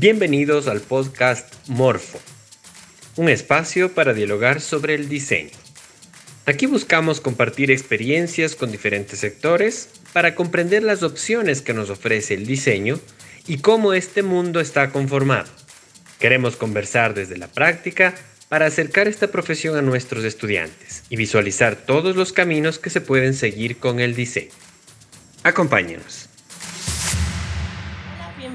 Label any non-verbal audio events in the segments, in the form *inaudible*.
Bienvenidos al podcast Morfo, un espacio para dialogar sobre el diseño. Aquí buscamos compartir experiencias con diferentes sectores para comprender las opciones que nos ofrece el diseño y cómo este mundo está conformado. Queremos conversar desde la práctica para acercar esta profesión a nuestros estudiantes y visualizar todos los caminos que se pueden seguir con el diseño. Acompáñenos.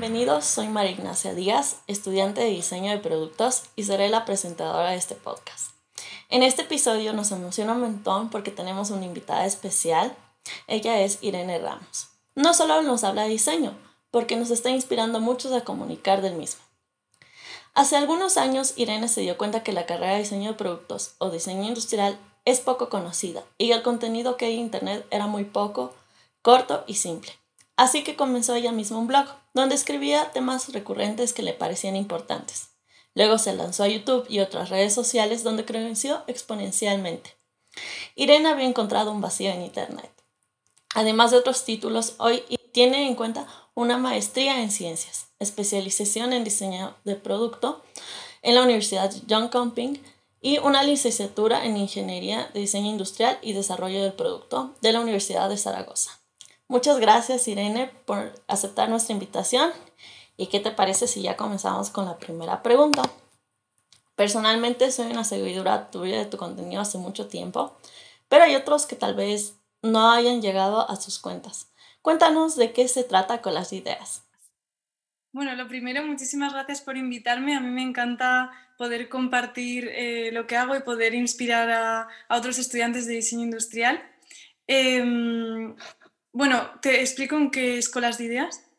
Bienvenidos. Soy María Ignacia Díaz, estudiante de diseño de productos y seré la presentadora de este podcast. En este episodio nos emociona un montón porque tenemos una invitada especial. Ella es Irene Ramos. No solo nos habla de diseño, porque nos está inspirando muchos a comunicar del mismo. Hace algunos años Irene se dio cuenta que la carrera de diseño de productos o diseño industrial es poco conocida y el contenido que hay en Internet era muy poco, corto y simple. Así que comenzó ella misma un blog donde escribía temas recurrentes que le parecían importantes. Luego se lanzó a YouTube y otras redes sociales donde creció exponencialmente. Irene había encontrado un vacío en Internet. Además de otros títulos, hoy tiene en cuenta una maestría en ciencias, especialización en diseño de producto en la Universidad John Comping y una licenciatura en Ingeniería de Diseño Industrial y Desarrollo del Producto de la Universidad de Zaragoza. Muchas gracias Irene por aceptar nuestra invitación y qué te parece si ya comenzamos con la primera pregunta. Personalmente soy una seguidora tuya de tu contenido hace mucho tiempo, pero hay otros que tal vez no hayan llegado a sus cuentas. Cuéntanos de qué se trata con las ideas. Bueno, lo primero, muchísimas gracias por invitarme. A mí me encanta poder compartir eh, lo que hago y poder inspirar a, otros estudiantes de diseño industrial. Em, bueno, ¿te explico en qué es Colas de Ideas?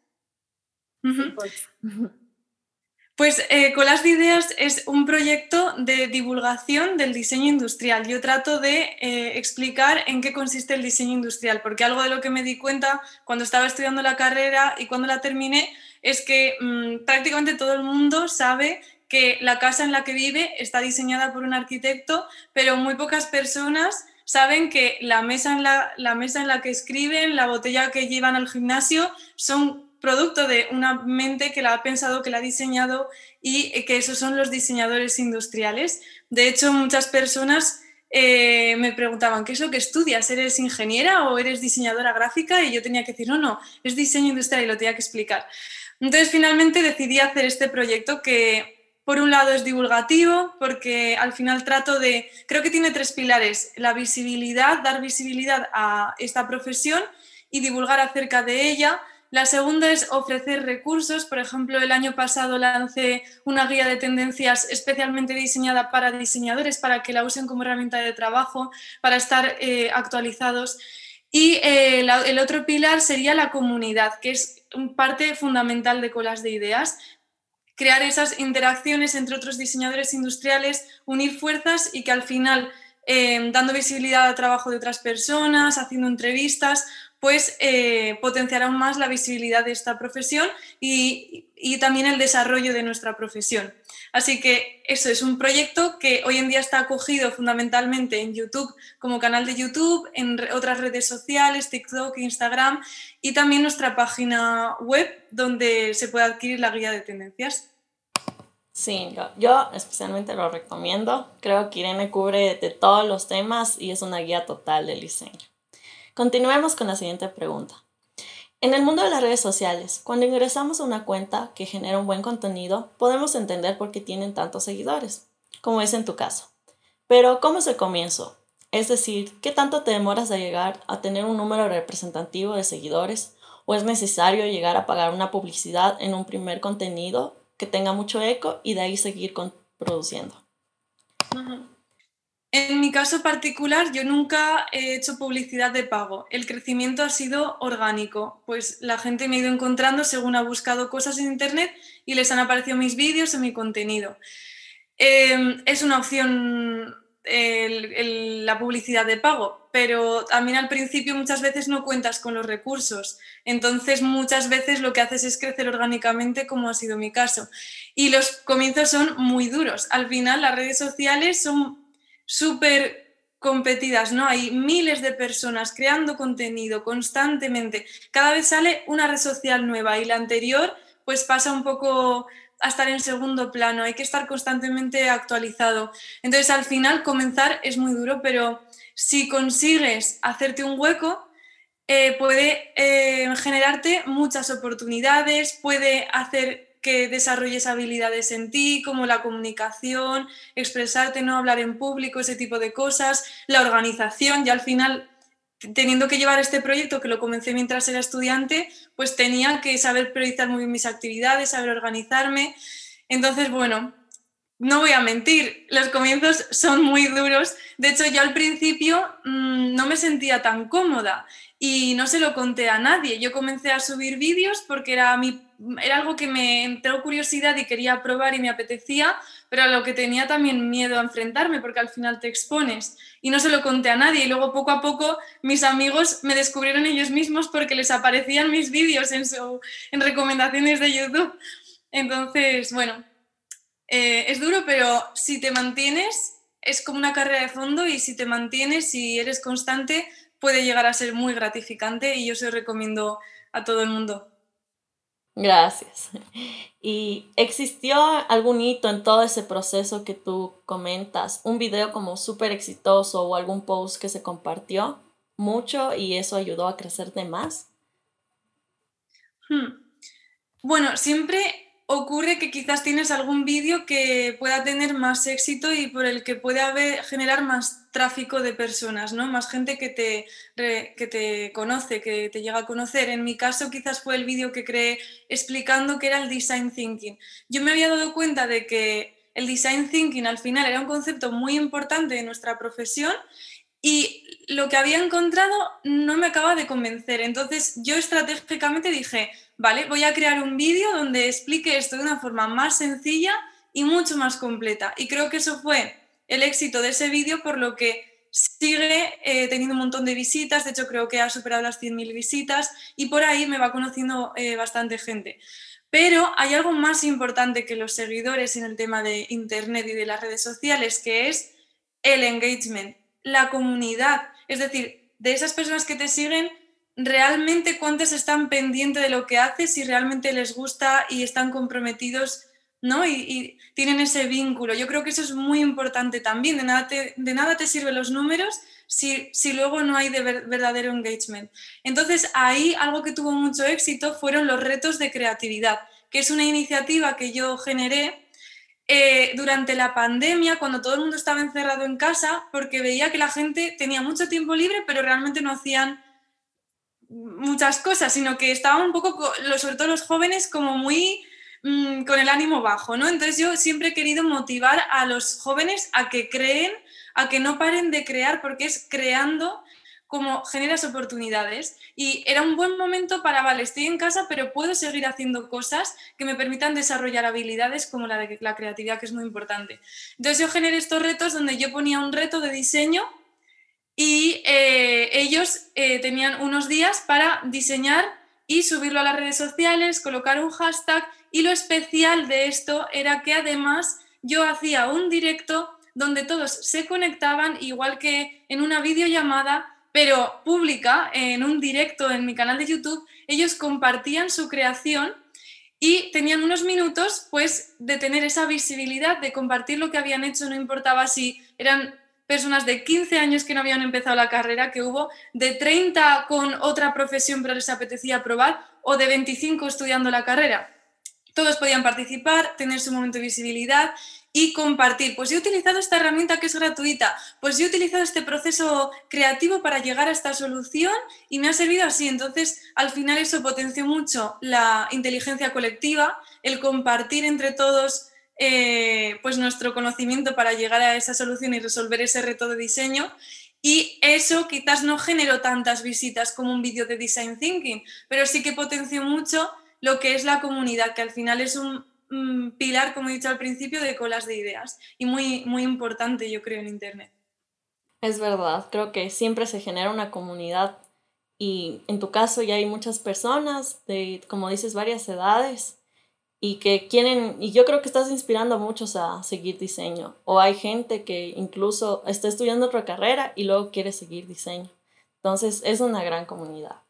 pues. Pues eh, Colas de Ideas es un proyecto de divulgación del diseño industrial. Yo trato de eh, explicar en qué consiste el diseño industrial, porque algo de lo que me di cuenta cuando estaba estudiando la carrera y cuando la terminé es que mm, prácticamente todo el mundo sabe que la casa en la que vive está diseñada por un arquitecto, pero muy pocas personas saben que la mesa en la, la mesa en la que escriben, la botella que llevan al gimnasio, son producto de una mente que la ha pensado, que la ha diseñado y que esos son los diseñadores industriales. De hecho, muchas personas eh, me preguntaban, ¿qué es lo que estudias? ¿Eres ingeniera o eres diseñadora gráfica? Y yo tenía que decir, no, no, es diseño industrial y lo tenía que explicar. Entonces, finalmente decidí hacer este proyecto que, por un lado, es divulgativo, porque al final trato de, creo que tiene tres pilares, la visibilidad, dar visibilidad a esta profesión y divulgar acerca de ella la segunda es ofrecer recursos. Por ejemplo, el año pasado lancé una guía de tendencias especialmente diseñada para diseñadores, para que la usen como herramienta de trabajo, para estar eh, actualizados. Y eh, el otro pilar sería la comunidad, que es parte fundamental de Colas de Ideas. Crear esas interacciones entre otros diseñadores industriales, unir fuerzas y que al final, eh, dando visibilidad al trabajo de otras personas, haciendo entrevistas, pues eh, potenciar aún más la visibilidad de esta profesión y, también el desarrollo de nuestra profesión. Así que eso es un proyecto que hoy en día está acogido fundamentalmente en YouTube como canal de YouTube, en otras redes sociales, TikTok, Instagram y también nuestra página web donde se puede adquirir la guía de tendencias. Sí, yo, especialmente lo recomiendo. Creo que Irene cubre de todos los temas y es una guía total del diseño. Continuemos con la siguiente pregunta. En el mundo de las redes sociales, cuando ingresamos a una cuenta que genera un buen contenido, podemos entender por qué tienen tantos seguidores, como es en tu caso. Pero, ¿cómo es el comienzo? Es decir, ¿qué tanto te demoras a llegar a tener un número representativo de seguidores? ¿O es necesario llegar a pagar una publicidad en un primer contenido que tenga mucho eco y de ahí seguir produciendo? En mi caso particular, yo nunca he hecho publicidad de pago. El crecimiento ha sido orgánico, pues la gente me ha ido encontrando según ha buscado cosas en Internet y les han aparecido mis vídeos o mi contenido. Em, es una opción la publicidad de pago, pero también al principio muchas veces no cuentas con los recursos. Entonces muchas veces lo que haces es crecer orgánicamente, como ha sido mi caso. Y los comienzos son muy duros. Al final las redes sociales son súper competidas, ¿no? Hay miles de personas creando contenido constantemente. Cada vez sale una red social nueva y la anterior pues pasa un poco a estar en segundo plano, hay que estar constantemente actualizado. Entonces, al final, comenzar es muy duro, pero si consigues hacerte un hueco, eh, puede eh, generarte muchas oportunidades, puede hacer que desarrolles habilidades en ti, como la comunicación, expresarte, no hablar en público, ese tipo de cosas, la organización, y al final teniendo que llevar este proyecto, que lo comencé mientras era estudiante, pues tenía que saber priorizar muy bien mis actividades, saber organizarme. Entonces, bueno, no voy a mentir, los comienzos son muy duros. De hecho, yo al principio mm, no me sentía tan cómoda y no se lo conté a nadie. Yo comencé a subir vídeos porque era, mi, era algo que me entró curiosidad y quería probar y me apetecía, pero a lo que tenía también miedo a enfrentarme porque al final te expones. Y no se lo conté a nadie. Y luego poco a poco mis amigos me descubrieron ellos mismos porque les aparecían mis vídeos en, en recomendaciones de YouTube. Entonces, bueno, eh, es duro, pero si te mantienes, es como una carrera de fondo y si te mantienes, y eres constante, puede llegar a ser muy gratificante y yo se lo recomiendo a todo el mundo. Gracias. ¿Y existió algún hito en todo ese proceso que tú comentas? ¿Un video como súper exitoso o algún post que se compartió mucho y eso ayudó a crecerte más? Hmm. Bueno, siempre ocurre que quizás tienes algún vídeo que pueda tener más éxito y por el que puede haber, generar más tráfico de personas, ¿no? Más gente que te, que te conoce, que te llega a conocer. En mi caso quizás fue el vídeo que creé explicando qué era el design thinking. Yo me había dado cuenta de que el design thinking al final era un concepto muy importante de nuestra profesión y lo que había encontrado no me acaba de convencer. Entonces yo estratégicamente dije, vale, voy a crear un vídeo donde explique esto de una forma más sencilla y mucho más completa. Y creo que eso fue el éxito de ese vídeo, por lo que sigue eh, teniendo un montón de visitas, de hecho creo que ha superado las 100.000 visitas y por ahí me va conociendo eh, bastante gente. Pero hay algo más importante que los seguidores en el tema de Internet y de las redes sociales, que es el engagement la comunidad, es decir, de esas personas que te siguen, realmente cuántas están pendientes de lo que haces y realmente les gusta y están comprometidos, ¿no? Y, tienen ese vínculo. Yo creo que eso es muy importante también. De nada te, de nada te sirven los números si, si luego no hay de verdadero engagement. Entonces, ahí algo que tuvo mucho éxito fueron los retos de creatividad, que es una iniciativa que yo generé eh, durante la pandemia, cuando todo el mundo estaba encerrado en casa, porque veía que la gente tenía mucho tiempo libre, pero realmente no hacían muchas cosas, sino que estaban un poco, sobre todo los jóvenes, como muy mm, con el ánimo bajo, ¿no? Entonces yo siempre he querido motivar a los jóvenes a que creen, a que no paren de crear, porque es creando como generas oportunidades. Y era un buen momento para, vale, estoy en casa, pero puedo seguir haciendo cosas que me permitan desarrollar habilidades como la de la creatividad, que es muy importante. Entonces yo generé estos retos donde yo ponía un reto de diseño y eh, ellos eh, tenían unos días para diseñar y subirlo a las redes sociales, colocar un hashtag y lo especial de esto era que además yo hacía un directo donde todos se conectaban, igual que en una videollamada, pero pública, en un directo en mi canal de YouTube, ellos compartían su creación y tenían unos minutos pues de tener esa visibilidad, de compartir lo que habían hecho, no importaba si eran personas de 15 años que no habían empezado la carrera, que hubo de 30 con otra profesión pero les apetecía probar, o de 25 estudiando la carrera. Todos podían participar, tener su momento de visibilidad y compartir. Pues he utilizado esta herramienta que es gratuita, pues he utilizado este proceso creativo para llegar a esta solución y me ha servido así. Entonces, al final eso potenció mucho la inteligencia colectiva, el compartir entre todos eh, pues nuestro conocimiento para llegar a esa solución y resolver ese reto de diseño. Y eso quizás no generó tantas visitas como un vídeo de design thinking, pero sí que potenció mucho lo que es la comunidad, que al final es un, pilar, como he dicho al principio, de colas de ideas y muy, muy importante, yo creo, en Internet. Es verdad, creo que siempre se genera una comunidad y en tu caso ya hay muchas personas de, como dices, varias edades y que quieren, y yo creo que estás inspirando a muchos a seguir diseño. O hay gente que incluso está estudiando otra carrera y luego quiere seguir diseño. Entonces es una gran comunidad.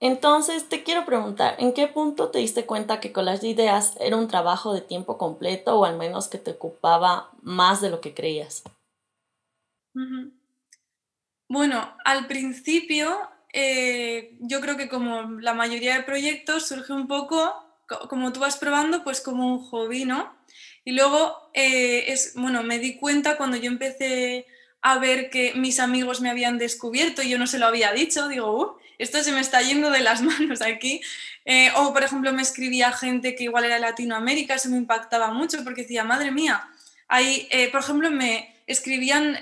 Entonces, te quiero preguntar, ¿en qué punto te diste cuenta que Collage de Ideas era un trabajo de tiempo completo o al menos que te ocupaba más de lo que creías? Bueno, al principio eh, yo creo que como la mayoría de proyectos surge un poco, como tú vas probando, pues como un hobby, ¿no? Y luego, eh, es, bueno, me di cuenta cuando yo empecé a ver que mis amigos me habían descubierto y yo no se lo había dicho, digo, uh, esto se me está yendo de las *laughs* manos aquí. Eh, o, por ejemplo, me escribía gente que igual era Latinoamérica, eso me impactaba mucho porque decía, madre mía, hay, eh, por ejemplo, me escribían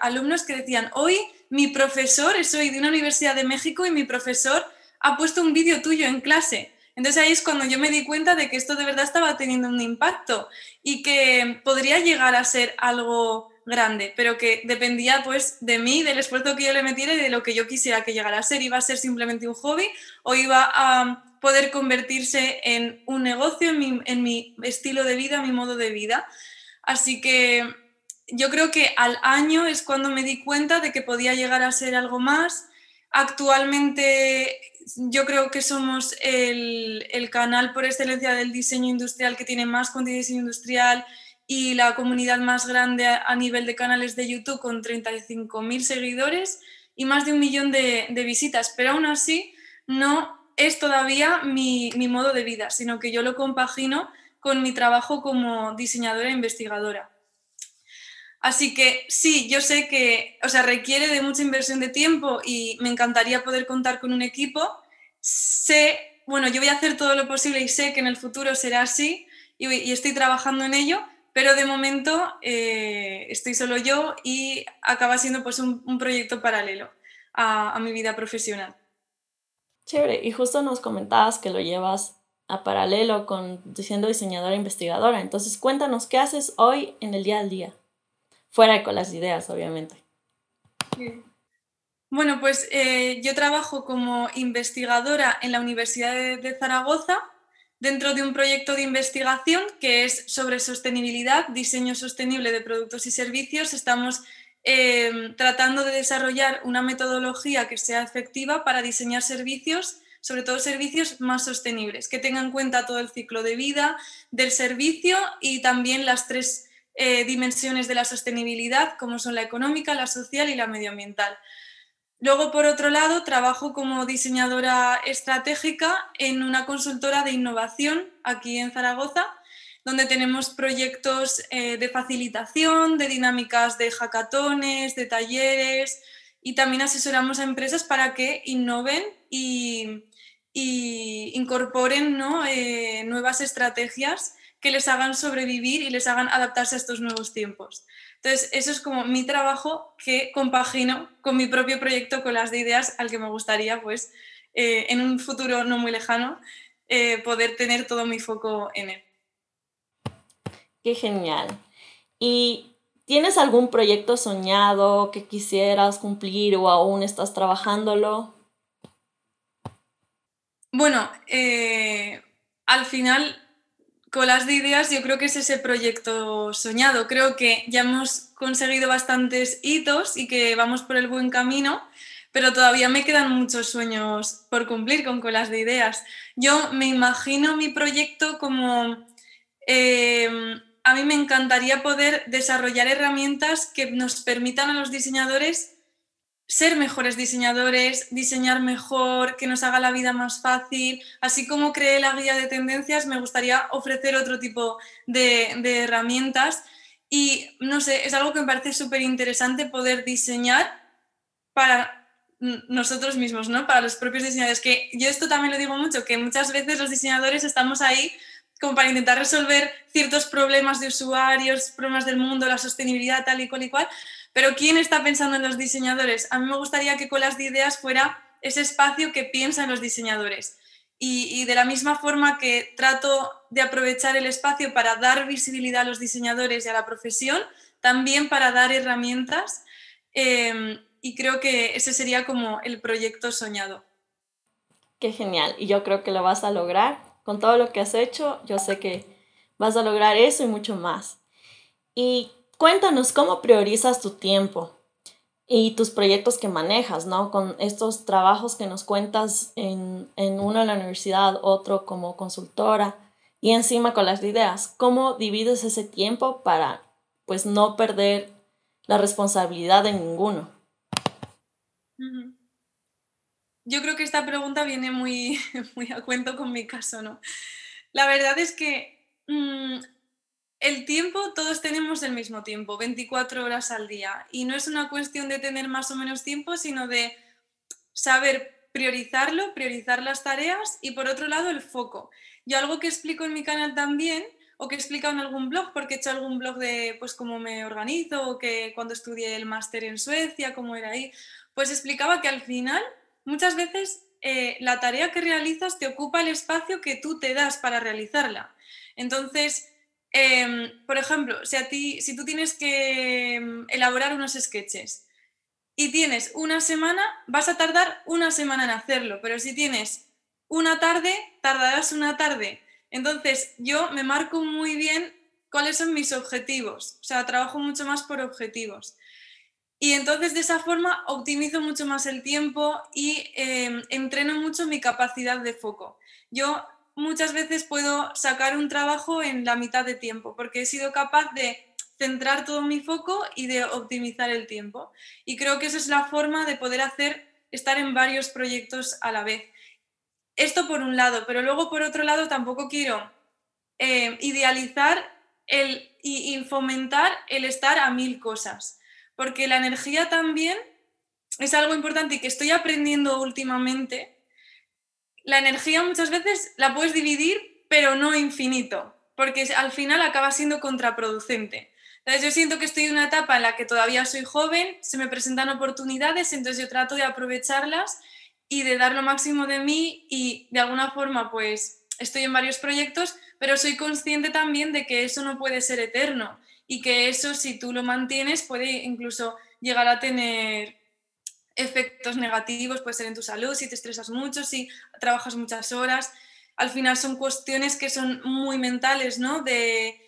alumnos que decían, hoy mi profesor, soy de una universidad de México y mi profesor ha puesto un vídeo tuyo en clase. Entonces ahí es cuando yo me di cuenta de que esto de verdad estaba teniendo un impacto y que podría llegar a ser algo grande, pero que dependía pues de mí, del esfuerzo que yo le metiera y de lo que yo quisiera que llegara a ser. Iba a ser simplemente un hobby o iba a poder convertirse en un negocio, en mi, en mi estilo de vida, mi modo de vida. Así que yo creo que al año es cuando me di cuenta de que podía llegar a ser algo más. Actualmente yo creo que somos el, canal por excelencia del diseño industrial que tiene más contenido de diseño industrial y la comunidad más grande a, nivel de canales de YouTube con 35.000 seguidores y más de un millón de, visitas. Pero aún así no es todavía mi, mi modo de vida, sino que yo lo compagino con mi trabajo como diseñadora e investigadora. Así que sí, yo sé que, o sea, requiere de mucha inversión de tiempo y me encantaría poder contar con un equipo. Sé, bueno, yo voy a hacer todo lo posible y sé que en el futuro será así y, estoy trabajando en ello, pero de momento eh, estoy solo yo y acaba siendo pues un, proyecto paralelo a, mi vida profesional. Chévere, y justo nos comentabas que lo llevas a paralelo con siendo diseñadora e investigadora. Entonces, cuéntanos, ¿qué haces hoy en el día al día? Fuera con las ideas, obviamente. Bueno, pues eh, yo trabajo como investigadora en la Universidad de, Zaragoza dentro de un proyecto de investigación que es sobre sostenibilidad, diseño sostenible de productos y servicios. Estamos em, tratando de desarrollar una metodología que sea efectiva para diseñar servicios, sobre todo servicios más sostenibles, que tengan en cuenta todo el ciclo de vida del servicio y también las tres eh, dimensiones de la sostenibilidad, como son la económica, la social y la medioambiental. Luego, por otro lado, trabajo como diseñadora estratégica en una consultora de innovación aquí en Zaragoza, donde tenemos proyectos eh, de facilitación, de dinámicas de hackatones, de talleres y también asesoramos a empresas para que innoven y, incorporen eh, nuevas estrategias que les hagan sobrevivir y les hagan adaptarse a estos nuevos tiempos. Entonces, eso es como mi trabajo que compagino con mi propio proyecto, con las de ideas al que me gustaría, pues, eh, en un futuro no muy lejano, eh, poder tener todo mi foco en él. Qué genial. ¿Y tienes algún proyecto soñado que quisieras cumplir o aún estás trabajándolo? Bueno, eh, al final las de Ideas yo creo que es ese proyecto soñado. Creo que ya hemos conseguido bastantes hitos y que vamos por el buen camino, pero todavía me quedan muchos sueños por cumplir con Colas de Ideas. Yo me imagino mi proyecto como... Em, a mí me encantaría poder desarrollar herramientas que nos permitan a los diseñadores ser mejores diseñadores, diseñar mejor, que nos haga la vida más fácil. Así como creé la guía de tendencias, me gustaría ofrecer otro tipo de, herramientas. Y no sé, es algo que me parece súper interesante poder diseñar para nosotros mismos, ¿no? Para los propios diseñadores. Que yo esto también lo digo mucho, que muchas veces los diseñadores estamos ahí como para intentar resolver ciertos problemas de usuarios, problemas del mundo, la sostenibilidad, tal y cual y cual, pero ¿quién está pensando en los diseñadores? A mí me gustaría que Colas de Ideas fuera ese espacio que piensa en los diseñadores. Y, de la misma forma que trato de aprovechar el espacio para dar visibilidad a los diseñadores y a la profesión, también para dar herramientas. Em, y creo que ese sería como el proyecto soñado. Qué genial. Y yo creo que lo vas a lograr. Con todo lo que has hecho, yo sé que vas a lograr eso y mucho más. Y Cuéntanos cómo priorizas tu tiempo y tus proyectos que manejas, ¿no? Con estos trabajos que nos cuentas en, en uno en la universidad, otro como consultora y encima con las ideas. ¿Cómo divides ese tiempo para pues no perder la responsabilidad de ninguno? Yo creo que esta pregunta viene muy, *laughs* muy a cuento con mi caso, ¿no? La verdad es que mm, el tiempo, todos tenemos el mismo tiempo, 24 horas al día. Y no es una cuestión de tener más o menos tiempo, sino de saber priorizarlo, priorizar las tareas y por otro lado el foco. Yo algo que explico en mi canal también, o que he explicado en algún blog, porque he hecho algún blog de pues cómo me organizo, o que cuando estudié el máster en Suecia, cómo era ahí, pues explicaba que al final muchas veces eh, la tarea que realizas te ocupa el espacio que tú te das para realizarla. Entonces, Em, por ejemplo, si, si tú tienes que em, elaborar unos sketches y tienes una semana, vas a tardar una semana en hacerlo, pero si tienes una tarde, tardarás una tarde. Entonces, yo me marco muy bien cuáles son mis objetivos, o sea, trabajo mucho más por objetivos. Y entonces de esa forma optimizo mucho más el tiempo y em, entreno mucho mi capacidad de foco. Yo muchas veces puedo sacar un trabajo en la mitad de tiempo, porque he sido capaz de centrar todo mi foco y de optimizar el tiempo. Y creo que esa es la forma de poder hacer estar en varios proyectos a la vez. Esto por un lado, pero luego por otro lado tampoco quiero eh, idealizar el, y, y fomentar el estar a mil cosas, porque la energía también es algo importante y que estoy aprendiendo últimamente la energía muchas veces la puedes dividir, pero no infinito, porque al final acaba siendo contraproducente. Entonces yo siento que estoy en una etapa en la que todavía soy joven, se me presentan oportunidades, entonces yo trato de aprovecharlas y de dar lo máximo de mí y de alguna forma pues estoy en varios proyectos, pero soy consciente también de que eso no puede ser eterno y que eso si tú lo mantienes puede incluso llegar a tener efectos negativos, puede ser en tu salud, si te estresas mucho, si trabajas muchas horas. Al final son cuestiones que son muy mentales, ¿no? De,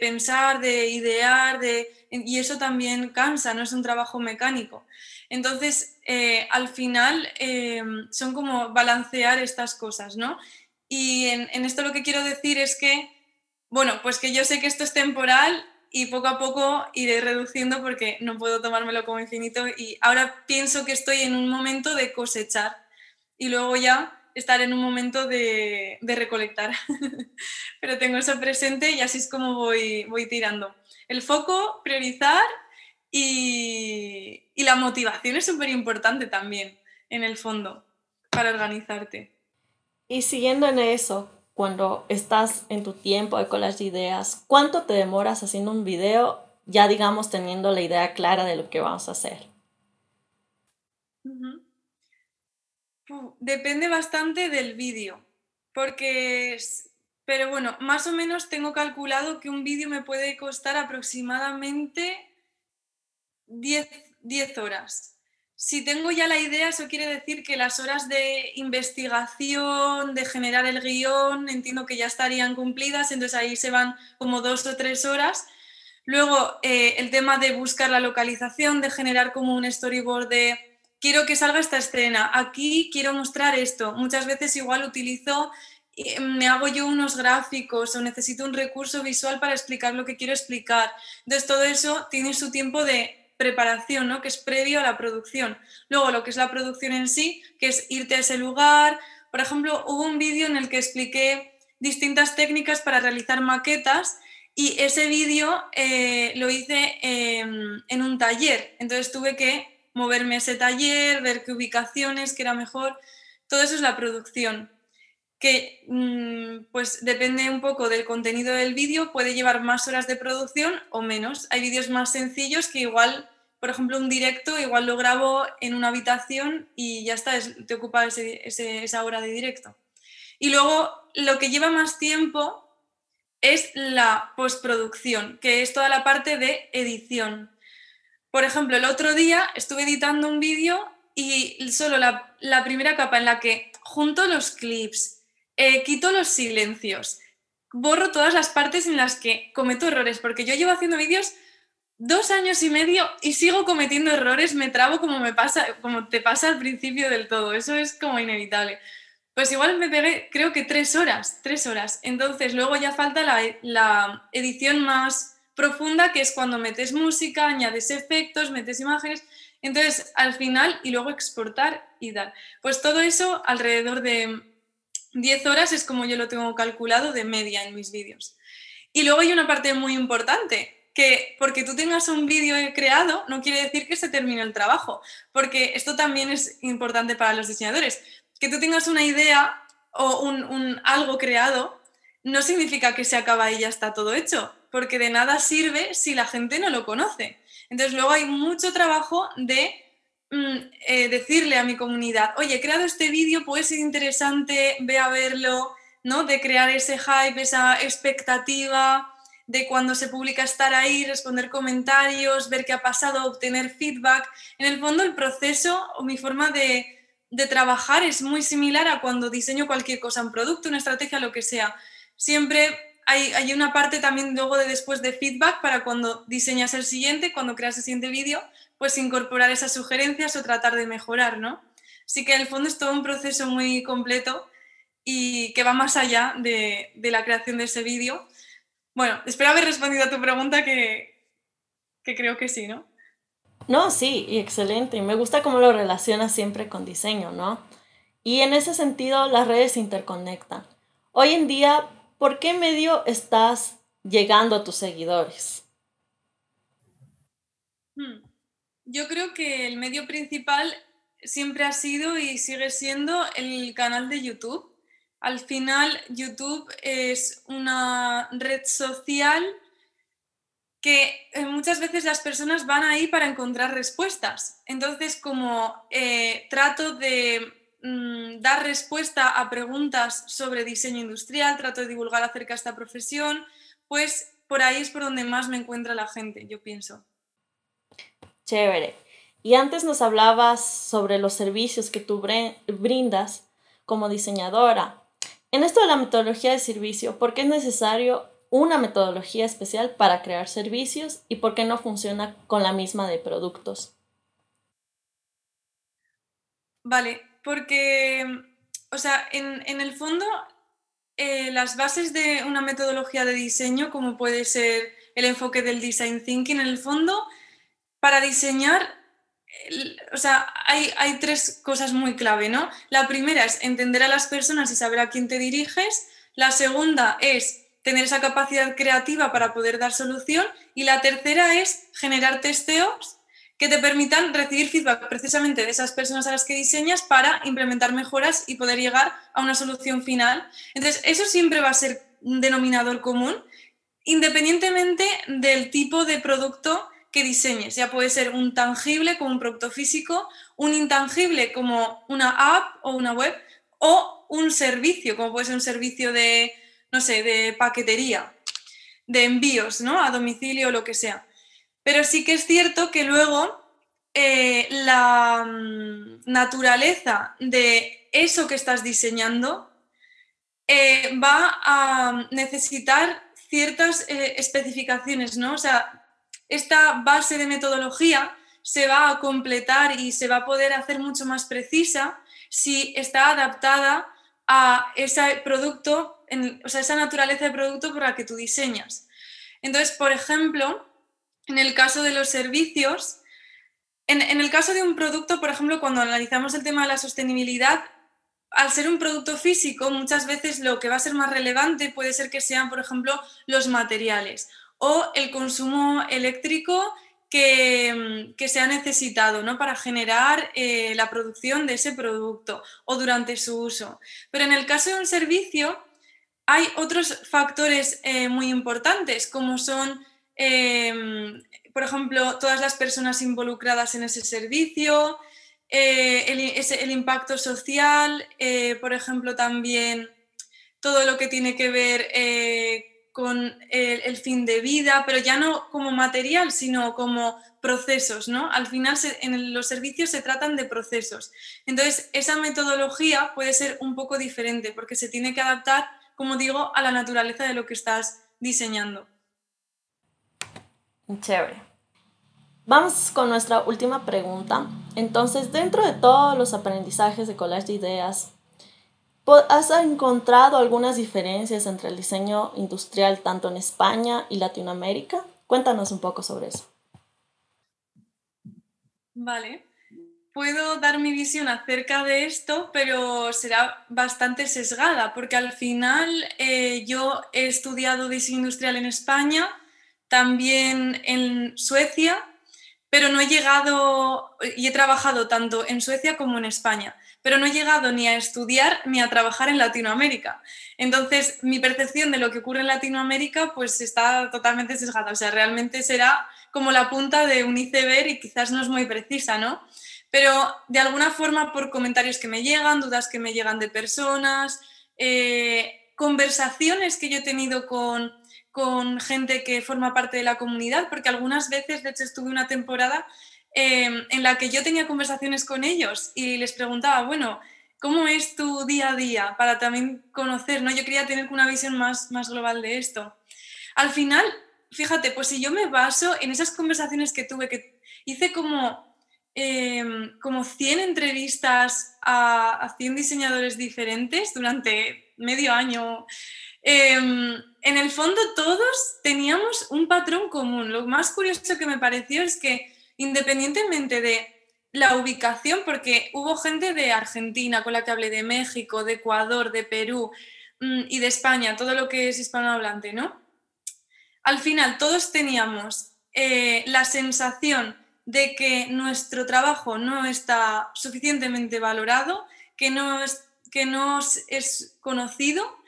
pensar, de idear, de, y eso también cansa, no es un trabajo mecánico. Entonces, eh, al final eh, son como balancear estas cosas, ¿no? Y en, en esto lo que quiero decir es que, bueno, pues que yo sé que esto es temporal y poco a poco iré reduciendo porque no puedo tomármelo como infinito y ahora pienso que estoy en un momento de cosechar y luego ya estar en un momento de, recolectar. *laughs* Pero tengo eso presente y así es como voy, voy tirando. El foco, priorizar y, y la motivación es súper importante también en el fondo para organizarte. Y siguiendo en eso, cuando estás en tu tiempo de collage de ideas, ¿cuánto te demoras haciendo un video ya digamos teniendo la idea clara de lo que vamos a hacer? Depende bastante del vídeo, porque, pero bueno, más o menos tengo calculado que un vídeo me puede costar aproximadamente 10, 10 horas. Si tengo ya la idea, eso quiere decir que las horas de investigación, de generar el guion, entiendo que ya estarían cumplidas, entonces ahí se van como dos o tres horas. Luego, eh, el tema de buscar la localización, de generar como un storyboard de quiero que salga esta escena, aquí quiero mostrar esto. Muchas veces igual utilizo, eh, me hago yo unos gráficos o necesito un recurso visual para explicar lo que quiero explicar. Entonces, todo eso tiene su tiempo de preparación, ¿no? que es previo a la producción. Luego lo que es la producción en sí, que es irte a ese lugar. Por ejemplo, hubo un vídeo en el que expliqué distintas técnicas para realizar maquetas y ese vídeo eh, lo hice en un taller. Entonces tuve que moverme a ese taller, ver qué ubicaciones, qué era mejor. Todo eso es la producción que mm, pues depende un poco del contenido del vídeo, puede llevar más horas de producción o menos. Hay vídeos más sencillos que igual, por ejemplo, un directo, igual lo grabo en una habitación y ya está, te ocupa esa hora de directo. Y luego lo que lleva más tiempo es la postproducción, que es toda la parte de edición. Por ejemplo, el otro día estuve editando un vídeo y solo la, la primera capa en la que junto los clips, eh, quito los silencios, borro todas las partes en las que cometo errores, porque yo llevo haciendo vídeos dos años y medio y sigo cometiendo errores, me trabo como me pasa, como te pasa al principio del todo. Eso es como inevitable. Pues igual me pegué, creo que tres horas, tres horas. Entonces luego ya falta la, la edición más profunda, que es cuando metes música, añades efectos, metes imágenes. Entonces, al final, y luego exportar y dar. Pues todo eso alrededor de 10 horas es como yo lo tengo calculado de media en mis vídeos. Y luego hay una parte muy importante, que porque tú tengas un vídeo creado no quiere decir que se termine el trabajo, porque esto también es importante para los diseñadores. Que tú tengas una idea o un, algo creado no significa que se acaba y ya está todo hecho, porque de nada sirve si la gente no lo conoce. Entonces luego hay mucho trabajo de eh, decirle a mi comunidad, oye, he creado este vídeo, puede ser interesante, ve a verlo, ¿no? De crear ese hype, esa expectativa, de cuando se publica estar ahí, responder comentarios, ver qué ha pasado, obtener feedback. En el fondo el proceso o mi forma de, trabajar es muy similar a cuando diseño cualquier cosa, un producto, una estrategia, lo que sea. Siempre hay, hay, una parte también luego de después de feedback para cuando diseñas el siguiente, cuando creas el siguiente vídeo, pues incorporar esas sugerencias o tratar de mejorar, ¿no? Así que en el fondo es todo un proceso muy completo y que va más allá de, de la creación de ese vídeo bueno, espero haber respondido a tu pregunta que, creo que sí, ¿no? No, sí, y excelente. Y me gusta cómo lo relacionas siempre con diseño, ¿no? Y en ese sentido, las redes se interconectan. Hoy en día, ¿por qué medio estás llegando a tus seguidores? Hmm. Yo creo que el medio principal siempre ha sido y sigue siendo el canal de YouTube. Al final, YouTube es una red social que eh, muchas veces las personas van ahí para encontrar respuestas. Entonces, como eh, trato de mm, dar respuesta a preguntas sobre diseño industrial, trato de divulgar acerca de esta profesión, pues por ahí es por donde más me encuentra la gente, yo pienso. Chévere. Y antes nos hablabas sobre los servicios que tú brindas como diseñadora. En esto de la metodología de servicio, ¿por qué es necesario una metodología especial para crear servicios y por qué no funciona con la misma de productos? Vale, porque, o sea, en, el fondo, eh, las bases de una metodología de diseño, como puede ser el enfoque del design thinking, en el fondo, para diseñar o sea, hay, tres cosas muy clave, ¿no? La primera es entender a las personas y saber a quién te diriges. La segunda es tener esa capacidad creativa para poder dar solución. Y la tercera es generar testeos que te permitan recibir feedback precisamente de esas personas a las que diseñas para implementar mejoras y poder llegar a una solución final. Entonces, eso siempre va a ser un denominador común, independientemente del tipo de producto que diseñes. Ya puede ser un tangible como un producto físico, un intangible como una app o una web, o un servicio, como puede ser un servicio de, no sé, de paquetería, de envíos, ¿no? A domicilio o lo que sea. Pero sí que es cierto que luego eh, la mm, naturaleza de eso que estás diseñando eh, va a necesitar ciertas eh, especificaciones, ¿no? O sea, esta base de metodología se va a completar y se va a poder hacer mucho más precisa si está adaptada a ese producto, o sea, esa naturaleza de producto por la que tú diseñas. Entonces, por ejemplo, en el caso de los servicios, en, en, el caso de un producto, por ejemplo, cuando analizamos el tema de la sostenibilidad, al ser un producto físico, muchas veces lo que va a ser más relevante puede ser que sean, por ejemplo, los materiales o el consumo eléctrico que, que, se ha necesitado ¿no? para generar eh, la producción de ese producto o durante su uso. Pero en el caso de un servicio hay otros factores eh, muy importantes, como son, em, por ejemplo, todas las personas involucradas en ese servicio, eh, el, el, impacto social, por ejemplo, también todo lo que tiene que ver con el, fin de vida, pero ya no como material, sino como procesos, ¿no? Al final en los servicios se tratan de procesos. Entonces, esa metodología puede ser un poco diferente porque se tiene que adaptar, como digo, a la naturaleza de lo que estás diseñando. Chévere. Vamos con nuestra última pregunta. Entonces, dentro de todos los aprendizajes de collage de ideas, ¿has encontrado algunas diferencias entre el diseño industrial tanto en España y Latinoamérica? Cuéntanos un poco sobre eso. Vale, puedo dar mi visión acerca de esto, pero será bastante sesgada, porque al final eh, yo he estudiado diseño industrial en España, también en Suecia, pero no he llegado y he trabajado tanto en Suecia como en España, pero no he llegado ni a estudiar ni a trabajar en Latinoamérica. Entonces, mi percepción de lo que ocurre en Latinoamérica pues está totalmente sesgada, o sea, realmente será como la punta de un iceberg y quizás no es muy precisa, ¿no? Pero de alguna forma por comentarios que me llegan, dudas que me llegan de personas, eh, conversaciones que yo he tenido con, con gente que forma parte de la comunidad, porque algunas veces, de hecho, estuve una temporada em, en la que yo tenía conversaciones con ellos y les preguntaba, bueno, ¿cómo es tu día a día? Para también conocer, ¿no? Yo quería tener una visión más, más global de esto. Al final, fíjate, pues si yo me baso en esas conversaciones que tuve, que hice como, em, como 100 entrevistas a, a 100 diseñadores diferentes durante medio año, Em, en el fondo todos teníamos un patrón común. Lo más curioso que me pareció es que independientemente de la ubicación, porque hubo gente de Argentina con la que hablé, de México, de Ecuador, de Perú mm, y de España, todo lo que es hispanohablante, ¿no? Al final todos teníamos eh, la sensación de que nuestro trabajo no está suficientemente valorado, que no es, que no es conocido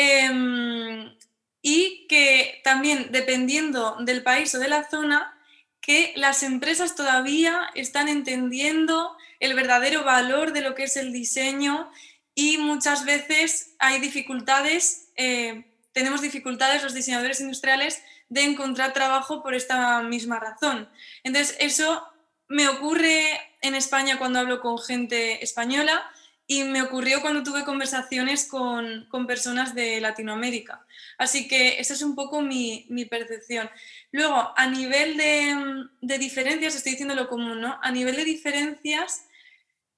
Em, y que también, dependiendo del país o de la zona, que las empresas todavía están entendiendo el verdadero valor de lo que es el diseño y muchas veces hay dificultades, eh, tenemos dificultades los diseñadores industriales de encontrar trabajo por esta misma razón. Entonces, eso me ocurre en España cuando hablo con gente española, y me ocurrió cuando tuve conversaciones con, con, personas de Latinoamérica. Así que esa es un poco mi, mi percepción. Luego, a nivel de, de, diferencias, estoy diciendo lo común, ¿no? A nivel de diferencias,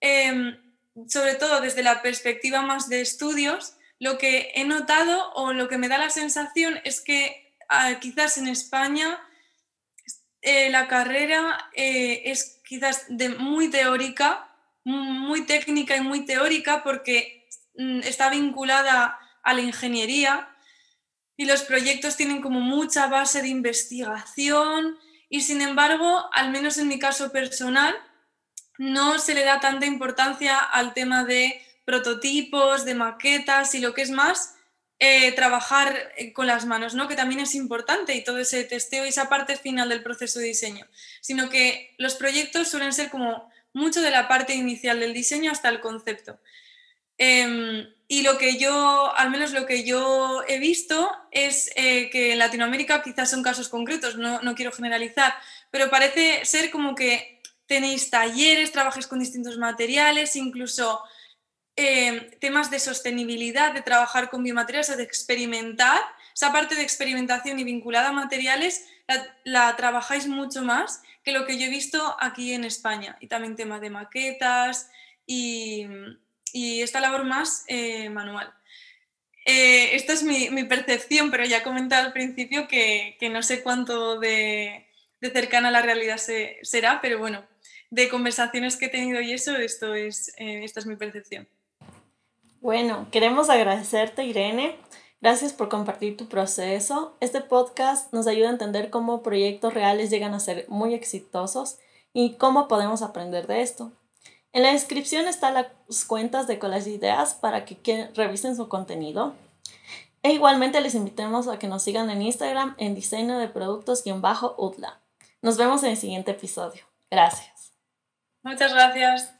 eh, sobre todo desde la perspectiva más de estudios, lo que he notado o lo que me da la sensación es que ah, quizás en España eh, la carrera eh, es quizás de muy teórica muy técnica y muy teórica porque mm, está vinculada a la ingeniería y los proyectos tienen como mucha base de investigación y sin embargo, al menos en mi caso personal, no se le da tanta importancia al tema de prototipos, de maquetas y lo que es más, eh, trabajar eh, con las manos, ¿no? que también es importante y todo ese testeo y esa parte final del proceso de diseño, sino que los proyectos suelen ser como mucho de la parte inicial del diseño hasta el concepto. Em, y lo que yo, al menos lo que yo he visto, es eh, que en Latinoamérica quizás son casos concretos, no, quiero generalizar, pero parece ser como que tenéis talleres, trabajes con distintos materiales, incluso em, temas de sostenibilidad, de trabajar con biomateriales, de experimentar. Esa parte de experimentación y vinculada a materiales la trabajáis mucho más que lo que yo he visto aquí en España y también temas de maquetas y, esta labor más eh, manual. Eh, esta es mi, percepción, pero ya he comentado al principio que, no sé cuánto de, cercana a la realidad será, pero bueno, de conversaciones que he tenido y eso, esto es, eh, esta es mi percepción. Bueno, queremos agradecerte, Irene. Gracias por compartir tu proceso. Este podcast nos ayuda a entender cómo proyectos reales llegan a ser muy exitosos y cómo podemos aprender de esto. En la descripción están las cuentas de Collage Ideas para que revisen su contenido. E igualmente les invitamos a que nos sigan en Instagram en diseño de productos-UDLA. Nos vemos en el siguiente episodio. Gracias. Muchas gracias.